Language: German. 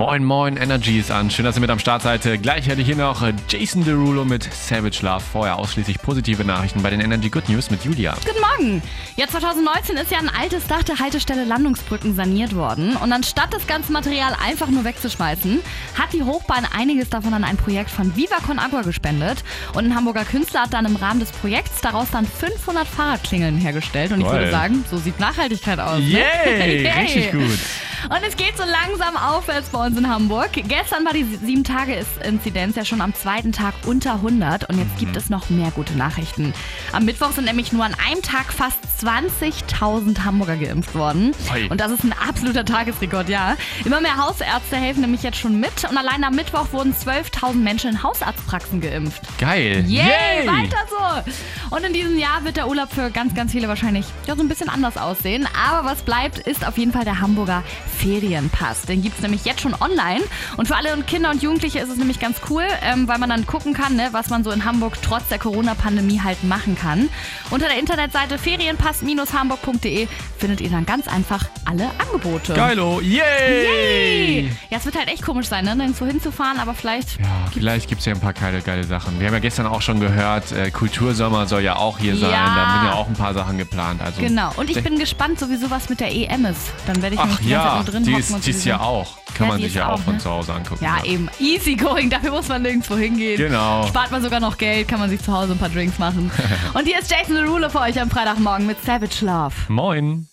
Moin, moin, Energy ist an. Schön, dass ihr mit am Start seid. Gleich hätte ich hier noch Jason Derulo mit Savage Love. Vorher ausschließlich positive Nachrichten bei den Energy Good News mit Julia. Guten Morgen. Ja, 2019 ist ja ein altes Dach der Haltestelle Landungsbrücken saniert worden. Und anstatt das ganze Material einfach nur wegzuschmeißen, hat die Hochbahn einiges davon an ein Projekt von Viva Con Agua gespendet. Und ein Hamburger Künstler hat dann im Rahmen des Projekts daraus dann 500 Fahrradklingeln hergestellt. Und ich Toll. würde sagen, so sieht Nachhaltigkeit aus. Yay, Ne? Yay. richtig gut. Und es geht so langsam aufwärts bei uns in Hamburg. Gestern war die 7-Tage-Inzidenz ja schon am zweiten Tag unter 100 und jetzt gibt es noch mehr gute Nachrichten. Am Mittwoch sind nämlich nur an einem Tag fast 20.000 Hamburger geimpft worden. Und das ist ein absoluter Tagesrekord, ja. Immer mehr Hausärzte helfen nämlich jetzt schon mit und allein am Mittwoch wurden 12.000 Menschen in Hausarztpraxen geimpft. Geil. Yay, weiter so! Und in diesem Jahr wird der Urlaub für ganz, ganz viele wahrscheinlich ja, so ein bisschen anders aussehen. Aber was bleibt, ist auf jeden Fall der Hamburger Ferienpass. Den gibt es nämlich jetzt schon online. Und für alle Kinder und Jugendliche ist es nämlich ganz cool, ähm, weil man dann gucken kann, ne, was man so in Hamburg trotz der Corona-Pandemie halt machen kann. Unter der Internetseite ferienpass-hamburg.de findet ihr dann ganz einfach alle Angebote. Geilo. Yay. Yay! Ja, es wird halt echt komisch sein, ne, nirgendwo hinzufahren, aber vielleicht Ja, vielleicht gibt es ja ein paar geile, geile Sachen. Wir haben ja gestern auch schon gehört, äh, Kultursommer soll ja auch hier sein. Ja. Da sind ja auch ein paar Sachen geplant. Also, Genau. Und ich bin gespannt, sowieso was mit der EM ist. Dann werde ich Ach die ja, drin die ist dies sowieso- Jahr auch. Kann Ja, man die sich ist ja auch auch, von ne? zu Hause angucken. Ja, eben. Easy going. Dafür muss man nirgendwo hingehen. Genau. Spart man sogar noch Geld, kann man sich zu Hause ein paar Drinks machen. und hier ist Jason Derulo für euch am Freitagmorgen mit Savage Love. Moin.